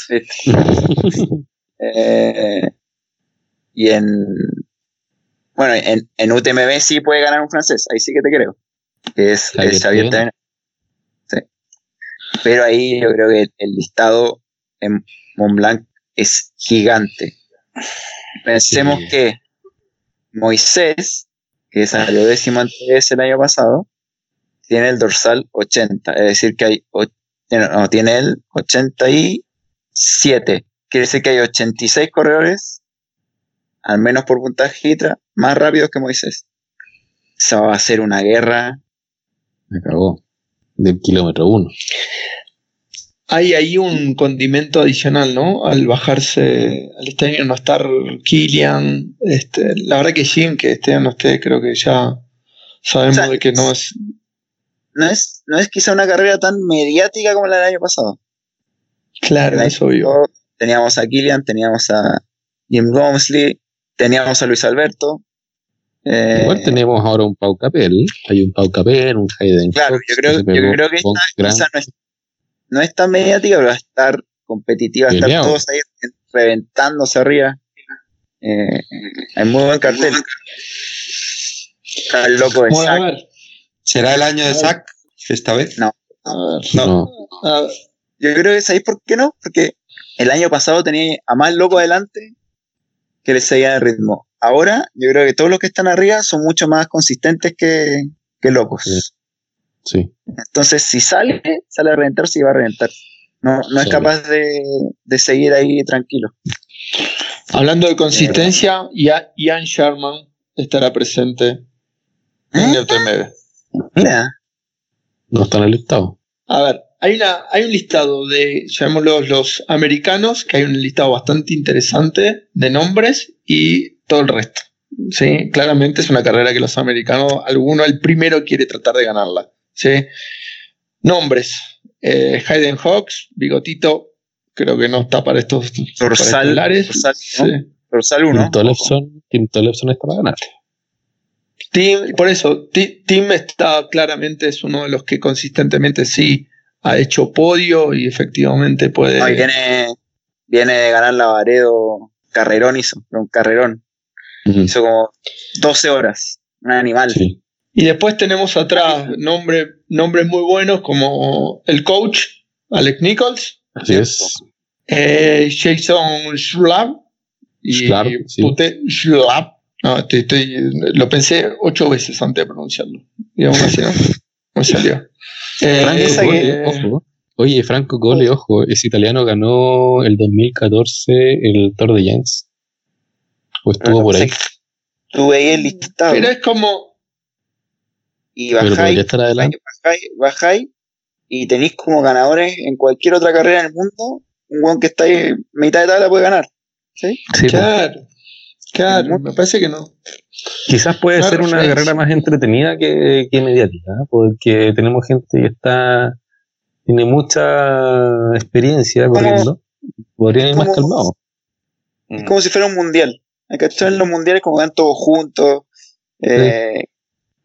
Eh, y en. Bueno, en, en UTMB sí puede ganar un francés, ahí sí que te creo. Que es, es Xavier. Sí. Pero ahí yo creo que el listado en Mont Blanc es gigante. Pensemos Sí. que Moisés, que salió décimo en TS el año pasado, tiene el dorsal 80, es decir, que hay, o- no, tiene el 87, quiere decir que hay 86 corredores, al menos por puntaje ITRA, más rápidos que Moisés. Esa va a ser una guerra. Me cagó. Del kilómetro uno. Hay ahí un condimento adicional, ¿no? Al bajarse, al este año no estar Killian, este, la verdad que Jim, que este año no esté, creo que ya sabemos O sea, de que no es. No es, no es quizá una carrera tan mediática como la del año pasado. Claro, El año es obvio. Teníamos a Killian, teníamos a Jim Gomsley, teníamos a Luis Alberto. eh, Igual tenemos ahora un Pau Capel. Hay un Pau Capel, un Hayden. Claro, Fox yo creo, yo creo que esta gran- quizá no es, no es tan mediática, pero va a estar competitiva, va a estar todos ahí reventándose arriba. Eh, hay muy buen cartel. Está el loco de Bueno, Zack. ¿Será el año de Zack esta vez? a ver, No. No. a ver. Yo creo que ¿sabéis por qué no? Porque el año pasado tenía a más loco adelante que le seguía el ritmo. Ahora, yo creo que todos los que están arriba son mucho más consistentes que, que locos. Sí. Entonces, si sale, sale a reventar, si va a reventar. No, no es capaz de, de seguir ahí tranquilo. Hablando de consistencia, Ia- Ian Sherman estará presente en ¿Eh? el UTMB. Mira, No está en el listado. A ver, hay, una, hay un listado de, llamémoslos los americanos, que hay un listado bastante interesante de nombres y todo el resto. ¿sí? Claramente es una carrera que los americanos, alguno el primero quiere tratar de ganarla. ¿Sí? Nombres. Eh, Hayden Hawks, Bigotito, creo que no está para estos Dorsal, dorsal, ¿no? Sí. dorsal 1. Tim Tollefson, Tim Tollefson está para ganar. Tim, por eso, Ti- Tim está claramente, es uno de los que consistentemente sí ha hecho podio y efectivamente puede. Ahí viene, viene de ganar la Varedo. Carrerón hizo, un carrerón. Hizo como 12 horas. Un animal. Sí. Y después tenemos atrás nombre, nombres muy buenos como el coach, Alex Nichols, Así es. eh, Jason Schlab y Schlab, sí. Pute- Schlab. No, estoy- estoy- lo pensé ocho veces antes de pronunciarlo. Y aún así no me salió. Eh, Franco Gole, ojo. Oye, Franco Gole, ojo, ese italiano ganó el 2014 el Tour de Jens. O estuvo por ahí. Tú veis el listado pero es como, y bajáis, bajáis, bajáis y tenéis como ganadores en cualquier otra carrera en el mundo. Un weón que está ahí mitad de tabla puede ganar. ¿sí? Sí, pues. claro, claro, me parece que no. Quizás puede ser una carrera más entretenida que, que mediática, ¿eh? porque tenemos gente que está tiene mucha experiencia Como- corriendo. Podrían ir más calmados. Es como si fuera un mundial. Hay que en los mundiales como van todos juntos. eh,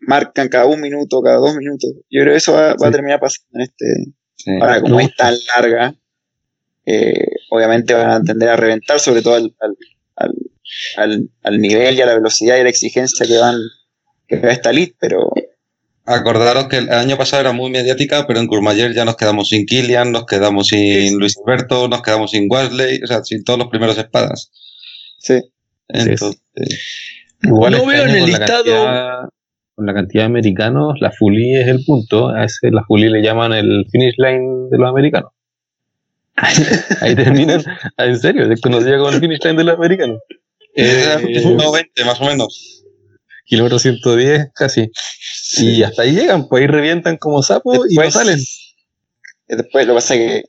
Marcan cada un minuto, cada dos minutos. Yo creo que eso va, va a terminar pasando en este. Sí. Ahora, como es tan larga, eh, obviamente van a tender a reventar, sobre todo al, al, al, al- al nivel y a la velocidad y a la exigencia que van que va esta elite, pero Acordaros que el año pasado era muy mediática, pero en Courmayeur ya nos quedamos sin Killian, nos quedamos sin Sí. Luis Alberto, nos quedamos sin Wesley, o sea, sin todos los primeros espadas. sí. Entonces, Igual no este veo en el listado. cantidad- con la cantidad de americanos, la Fully es el punto. A ese la Fully le llaman el finish line de los americanos. Ahí terminan. ah, En serio, desconocida como el finish line de los americanos. era Eh, 120 más o menos. kilómetro 110 casi. Y hasta ahí llegan, pues ahí revientan como sapos y no salen. Después lo que pasa es que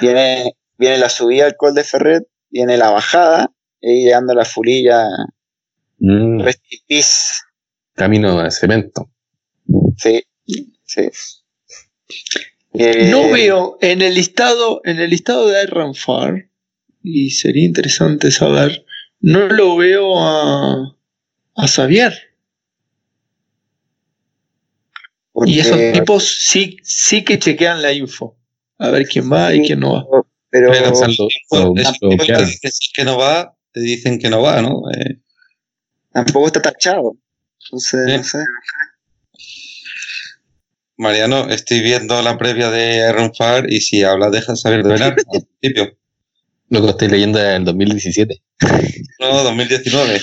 viene, viene la subida al Col de Ferret, viene la bajada, y llegando a la fulilla, Mm, rest in peace, camino de cemento. Sí, sí. Eh, No veo en el listado, en el listado de Iron Far, y sería interesante saber, no lo veo a, a Xavier. porque- Y esos tipos sí, sí que chequean la info. A ver quién va y quién no va. Pero dicen que no va, te dicen que no va, ¿no? Eh, tampoco está tachado. Entonces, Sí. no sé. Mariano, estoy viendo la previa de Iron Fire y si habla deja saber de venar al principio. Lo que estoy leyendo es el 2017. No, 2019.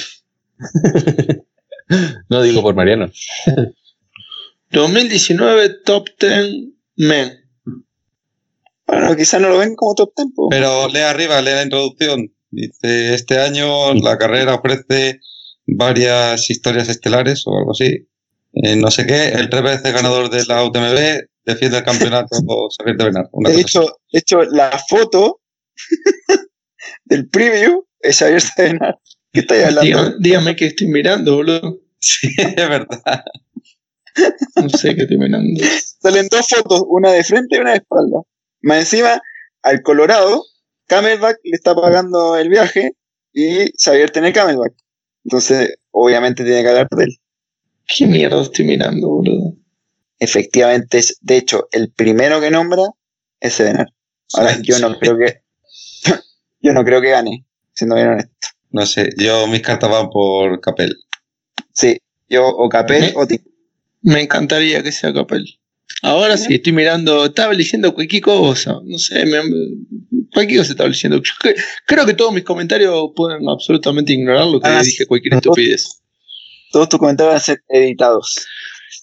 No digo por Mariano. 2019 Top 10 Men. Bueno, quizás no lo ven como top tempo. Pero lee arriba, lee la introducción. Dice, este año la carrera ofrece varias historias estelares o algo así. Eh, no sé qué, el tres veces ganador de la UTMB defiende el campeonato Xavier de Benar. Una de cosa hecho, de hecho, la foto del preview es Javier Serenar. ¿Qué estáis hablando? Dígame, dígame que estoy mirando, boludo. Sí, es verdad. No sé qué estoy mirando. Salen dos fotos, una de frente y una de espalda. Más encima, al Colorado, Camelback le está pagando el viaje y Xavier tiene Camelback. Entonces, obviamente tiene que hablar de él. ¿Qué mierda estoy mirando, boludo? Efectivamente, es, de hecho, el primero que nombra es Serenar. Ahora, Sí, yo no creo que. yo no creo que gane, siendo bien honesto. No sé, yo mis cartas van por Capel. Sí, yo o Capel Me- o Tim. Me encantaría que sea Capel. Ahora sí, estoy mirando, estaba leyendo cualquier cosa, no sé, me, cualquier cosa estaba leyendo. Yo cre- creo que todos mis comentarios pueden absolutamente ignorar lo que Ah, dije, cualquier estupidez. Todos tus comentarios van a ser editados.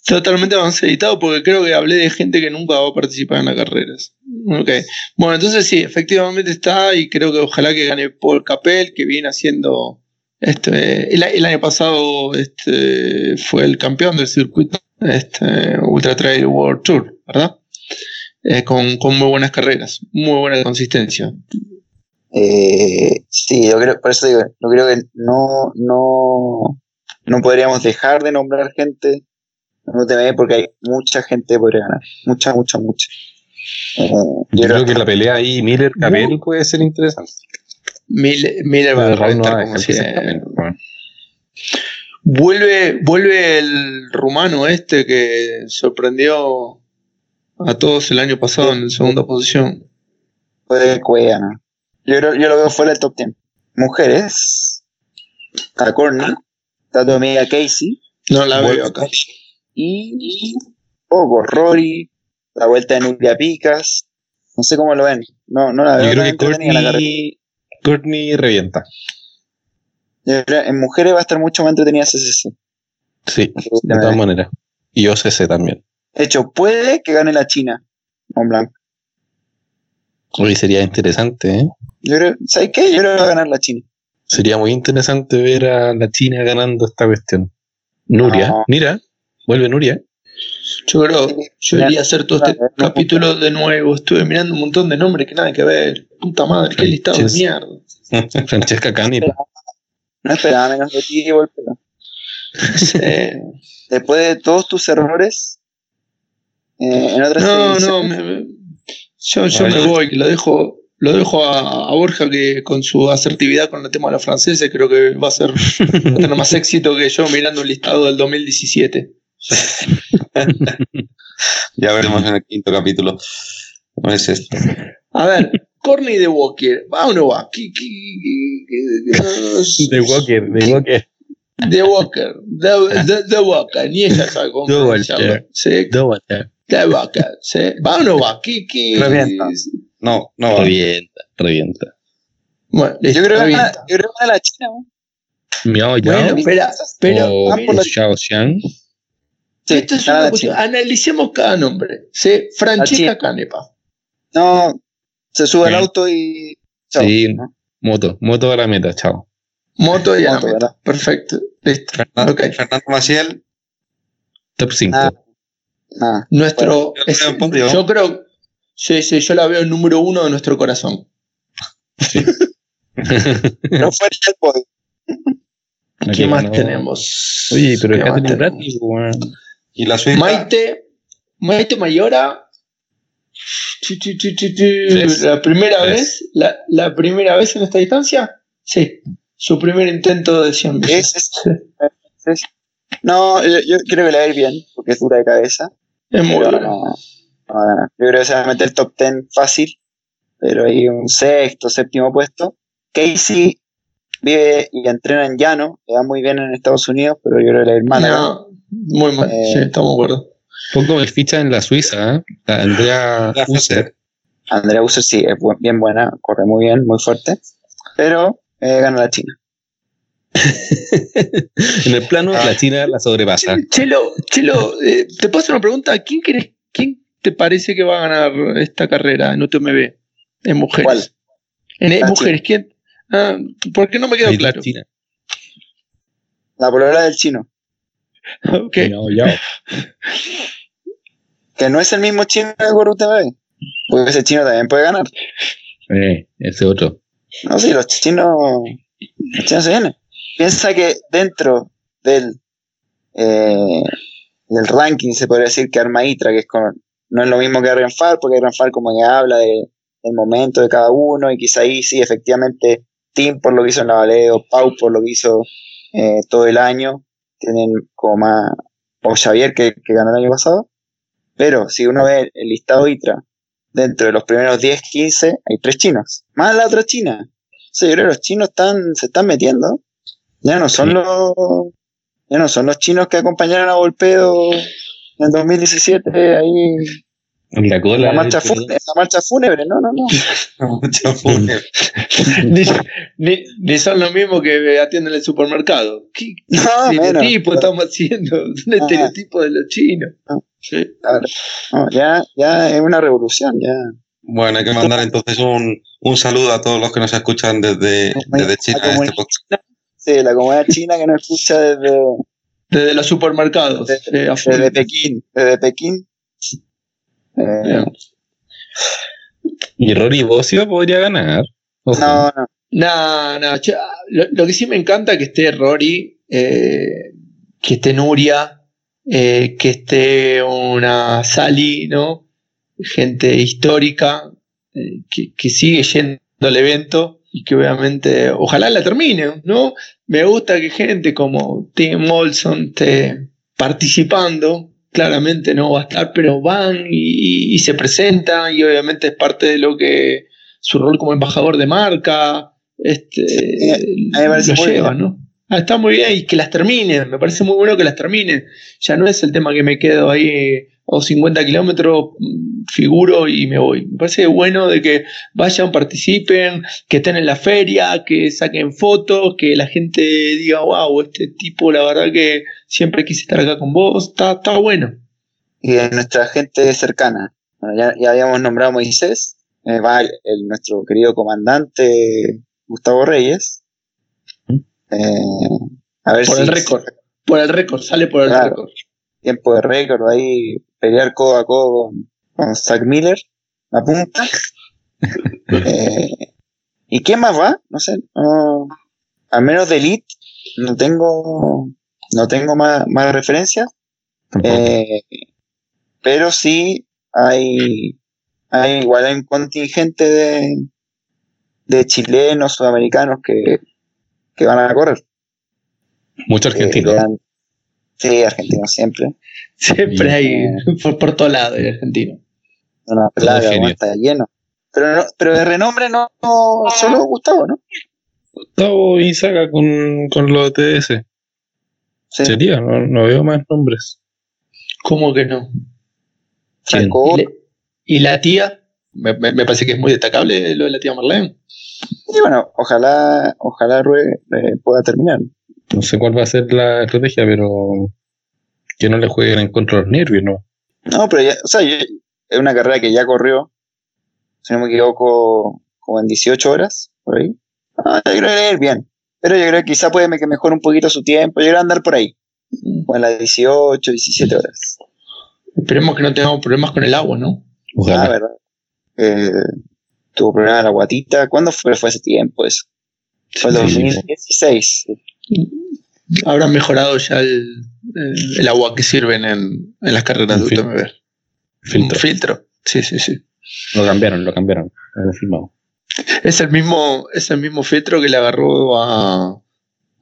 Totalmente van a ser editados porque creo que hablé de gente que nunca va a participar en las carreras. Ok. Bueno, entonces sí, efectivamente está y creo que ojalá que gane Paul Capel, que viene haciendo. Este, el, el año pasado este, fue el campeón del circuito este, Ultra Trail World Tour, ¿verdad? Eh, con, con muy buenas carreras, muy buena consistencia. Eh, sí, yo creo, por eso digo, yo creo que no, no, no podríamos dejar de nombrar gente en UTMB porque hay mucha gente que podría ganar. Mucha, mucha, mucha. Eh, yo Yo creo creo que la pelea ahí Miller-Capel puede ser interesante. Miller, Miller va a reventar como dejar Vuelve, vuelve el rumano este que sorprendió a todos el año pasado en segunda posición. puede Cuea, ¿no? Yo, yo lo veo fuera del top 10. Mujeres, está Courtney, está tu amiga Casey No la veo acá. y poco Rory, la vuelta de Nuria Picas. No sé cómo lo ven. No, no la veo Yo creo que la Courtney revienta. En mujeres va a estar mucho más entretenida CCC. Sí, de todas maneras. Y OCC también. De hecho, puede que gane la China. Mont Blanc. Hoy sería interesante, ¿eh? Yo creo, ¿sabes qué? Yo creo que va a ganar la China. Sería muy interesante ver a la China ganando esta cuestión. Nuria, No. mira, vuelve Nuria. Yo creo, yo iría a hacer todo este capítulo de nuevo. Estuve mirando un montón de nombres que nada que ver. Puta madre, qué listado de mierda. Francesca Canipa. No esperaba menos de ti, igual, pero Eh, después de todos tus errores, eh, en otras no, no, me- me- yo, yo Vale. me voy, que lo dejo, lo dejo a, a Borja que con su asertividad con el tema de la francesa creo que va a ser va a tener más éxito que yo mirando un listado del 2017. Ya veremos en el quinto capítulo. ¿Cómo es esto? A ver, Corny de Walker, ¿va o no va? ¿Qué- qué- qué- qué- De Walker, de Walker. De Walker, de, de, de Walker, ni ella sabe cómo De. Walker. Sí, De Walker. de Walker, sí. ¿Va o no va? ¿Qué, qué? Revienta. No, no va. Revienta, revienta. Bueno, yo, creo que gana, yo creo que gana la China. ¿no? Miao Yao Bueno, espera, pero Xiao Xiang. Sí, esto es una cuestión. Analicemos cada nombre. Sí, Francesca. Canepa. No, se sube al Sí. auto y. chao, Sí. ¿no? Moto, moto a la meta, chao. Moto y a la Moto, meta. ¿verdad? Perfecto. Listo. Fernando, Ok. Fernando Maciel, Top 5. Ah. Nada. Nuestro. Yo es- creo yo creo. Sí, sí, yo la veo el número uno de nuestro corazón. No fuera del podio. ¿Qué más tenemos? Oye, pero ¿Qué más Catherine tenemos? Y la. Maite, Maite Mayora. Chu, chu, chu, chu, chu. Tres. La primera Tres. vez, la, la primera vez en esta distancia, sí. Su primer intento de 100 millas. Es- es- es- No, yo, yo creo que le va a ir bien, porque es dura de cabeza. Es muy bueno. no, no. Yo creo que se va a meter top 10 fácil, pero ahí un sexto, séptimo puesto. Casey vive y entrena en llano, le va muy bien en Estados Unidos, pero yo creo que le va a ir mal. acá. No, muy mal, Eh, sí, estamos de acuerdo. Poco me ficha en la Suiza, ¿eh? La Andrea La User. Andrea User sí, es bien buena, corre muy bien, muy fuerte, pero eh, gana la China. En el plano, Ah. la China la sobrepasa. Chelo, Chelo, eh, te paso una pregunta. ¿Quién, crees, ¿Quién te parece que va a ganar esta carrera en UTMB? En mujeres. ¿Cuál? En mujeres, ¿quién? Ah, ¿Por qué no me quedó Ahí la claro? China. La polola del chino, Ok. No, ya. que no es el mismo chino que corre UTMB, porque ese chino también puede ganar. Eh, ese otro. No, sí, los chinos, los chinos se vienen. Piensa que dentro del, eh, del ranking se podría decir que Armaitra, que es con, no es lo mismo que Renfal, porque Renfal como que habla de, del momento de cada uno, y quizá ahí sí, efectivamente, Tim por lo que hizo en la Valeo, Pau por lo que hizo eh, todo el año, tienen como más, o Xavier que, que ganó el año pasado, pero si uno ve el listado ITRA, dentro de los primeros 10, 15, hay tres chinos, más la otra china. O sea, yo creo que los chinos están, se están metiendo. Ya no son Sí. los, ya no son los chinos que acompañaron a Volpedo en 2017 ahí la cola. la marcha, fúnebre, la marcha fúnebre, no, no, no. Mucho fútbol. ni, ni- ni son lo mismo que atienden el supermercado. ¿Qué, qué No, menos. estereotipo estamos haciendo? Un Ah. estereotipo de los chinos. Ah. Sí. Claro. No, ya, ya es una revolución, ya. Bueno, hay que mandar entonces un, un saludo a todos los que nos escuchan desde, desde China La este podcast. sí, la comunidad china que nos escucha desde, Desde los supermercados. Desde- Pekín, desde Pekín. Eh. Y Rory Bossio podría ganar. Ojo. no, no. No, no. Lo, lo que sí me encanta es que esté Rory, eh, que esté Nuria, eh, que esté una Sally, ¿no? Gente histórica eh, que, que sigue yendo al evento y que obviamente, ojalá la termine, ¿no? Me gusta que gente como Tim Olson esté participando. Claramente no va a estar, pero van y, y se presentan y obviamente es parte de lo que su rol como embajador de marca este, parece lo lleva. ¿no? Ah, está muy bien y que las terminen, me parece muy bueno que las terminen. Ya no es el tema que me quedo ahí a 50 kilómetros, figuro y me voy. Me parece bueno de que vayan, participen, que estén en la feria, que saquen fotos, que la gente diga, wow, este tipo, la verdad que siempre quise estar acá con vos, está, está bueno. y de nuestra gente cercana. Bueno, ya, ya habíamos nombrado a Moisés, eh, va el, el- nuestro querido comandante Gustavo Reyes. Eh, a ver Por si el récord. Por el récord, sale por el Claro. récord. tiempo de récord ahí, pelear codo a codo con, Zach Miller, la punta. Eh, ¿Y qué más va? No sé, no- al menos de Elite no tengo no tengo más, más referencias. Eh, pero sí hay, hay igual hay un contingente de, de chilenos, sudamericanos que, que van a correr. Mucho que argentino. le dan- sí, argentinos siempre. Siempre hay eh, por, por todos lados el argentino. Una plaga, está lleno. Pero, no, pero de renombre no, no solo Gustavo, ¿no? Gustavo y Saga con, con los TS. Sí. Sería, no, no veo más nombres. ¿Cómo que no? Franco ¿Y, la tía? Me, me- me parece que es muy destacable lo de la tía Marlene. Y bueno, ojalá, ojalá Rue eh, pueda terminar. No sé cuál va a ser la estrategia, pero que no le jueguen en contra de los nervios, ¿no? No, pero ya, o sea, yo- es una carrera que ya corrió, si no me equivoco, como en 18 horas, por ahí. Ah, yo creo que le va a ir bien. Pero yo creo que quizá puede que mejore un poquito su tiempo. Yo creo que andar por ahí, como en las 18, 17 horas. Esperemos que no tengamos problemas con el agua, ¿no? Ah, Ojalá. verdad. Eh, tuvo problema de la guatita. ¿Cuándo fue? Fue hace tiempo eso. Fue el sí, 2016. Habrán mejorado ya el, el- el agua que sirven en, en las carreras de UTMB. Filtro. Un filtro. Sí, sí, sí. Lo cambiaron, lo cambiaron. Lo confirmado. Es el mismo, es el mismo filtro que le agarró a,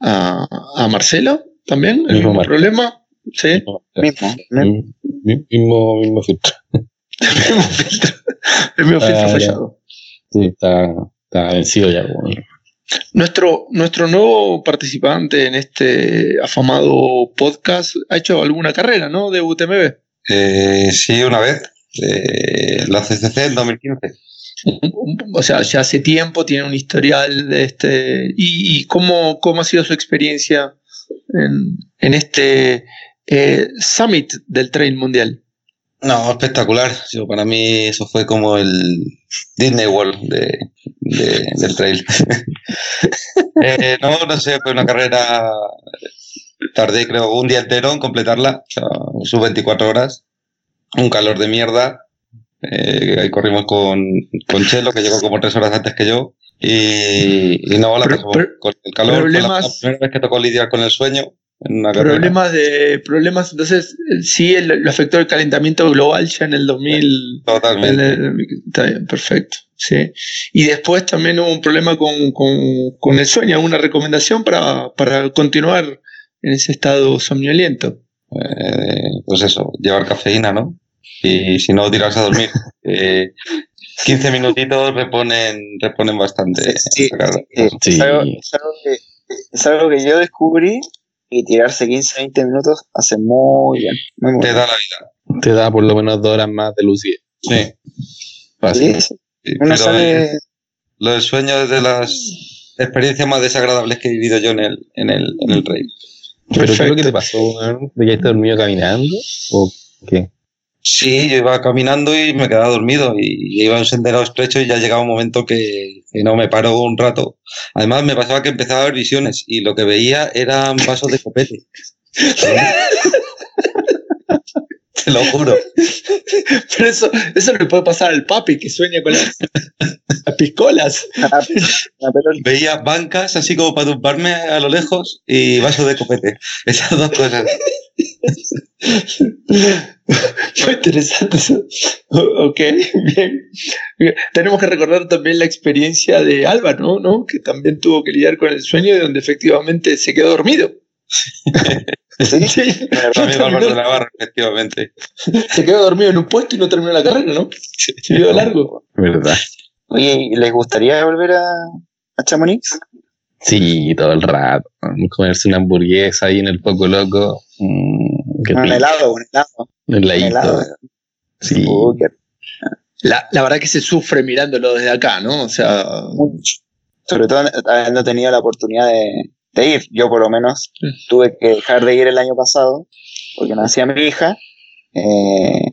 a, a Marcelo también, el Mismo mismo problema. Sí, Mismo. Mm, mi- Mismo, mismo filtro. el mismo filtro. El mismo filtro Ah, ya. fallado. Sí, está, está vencido ya. bueno. Nuestro, nuestro nuevo participante en este afamado podcast ha hecho alguna carrera, ¿no? De UTMB. Eh, sí, una vez. eh, la CCC en 2015. O sea, ya hace tiempo tiene un historial de este. ¿Y, y cómo, cómo ha sido su experiencia en, en este eh, summit del trail mundial? No, espectacular. Yo, para mí eso fue como el Disney World de, de- del trail. Eh, no, no sé, fue una carrera. Tardé creo un día entero en completarla, o sea, sus 24 horas. Un calor de mierda. Eh, ahí corrimos con, con Chelo, que llegó como tres horas antes que yo. Y, y no, la Pero- pasamos pero- con el calor. La- problemas- la primera vez que tocó lidiar con el sueño en una carrera. Problemas de. Problemas, entonces, eh, sí, el- lo afectó el calentamiento global ya en el 2000. Totalmente. el- el- está bien, perfecto. Sí. Y después también hubo un problema con, con- con el sueño, una recomendación para, para continuar en ese estado somnoliento. Eh, pues eso, llevar cafeína, ¿no? Y si no, tirarse a dormir. Eh, 15 minutitos reponen, reponen bastante. Sí, sí. Sí. Es, algo, es algo que, es algo que yo descubrí y tirarse 15, 20 minutos hace muy bien. Muy, muy Te bien. da la vida. Te da por lo menos dos horas más de lucidez. Sí. Fácil. Sí, sí. Uno Pero sale. eh, lo del sueño es de las experiencias más desagradables que he vivido yo en el, en el, en el trail. Pero ¿qué es lo Perfecto. que te pasó? ¿De que dormido caminando? ¿O qué? Sí, yo iba caminando y me quedaba dormido y iba a un sendero estrecho y ya llegaba un momento que, que no me paro un rato. Además me pasaba que empezaba a ver visiones y lo que veía eran vasos de copete. Te lo juro. Pero eso, eso le puede pasar al papi que sueña con las, las piscolas. Ah, pero Veía bancas así como para tumbarme a lo lejos y vasos de copete. Esas dos cosas. Muy interesante eso. Ok, bien. Tenemos que recordar también la experiencia de Alba, ¿no? ¿no? Que también tuvo que lidiar con el sueño y donde efectivamente se quedó dormido. sí, Sí. También Álvaro de la Barra, efectivamente. Se quedó dormido en un puesto y no terminó la carrera, ¿no? Se quedó largo. ¿Verdad? Oye, ¿y ¿les gustaría volver a, a Chamonix? Sí, todo el rato. Comerse una hamburguesa ahí en el Poco Loco. Mm, Un helado, un helado. Un helado. Sí. La, la verdad que se sufre mirándolo desde acá, ¿no? O sea, mucho. Sobre todo habiendo tenido la oportunidad de, de ir. Yo por lo menos Sí. tuve que dejar de ir el año pasado porque nacía mi hija. eh,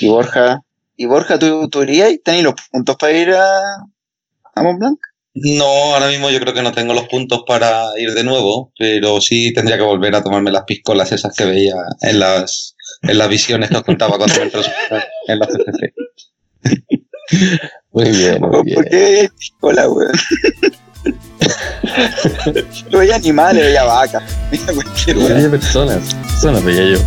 y Borja, y Borja, ¿tú, tú irías y tenés los puntos para ir a, a Mont Blanc? No, ahora mismo yo creo que no tengo los puntos para ir de nuevo, pero sí tendría que volver a tomarme las piscolas esas que veía en las, en las visiones que os contaba cuando me entró en la CCC. Muy bien, muy bien. ¿Por qué Hola, weón? Yo veía animales, veía vacas, veía cualquier weón. Veía personas. Personas veía yo.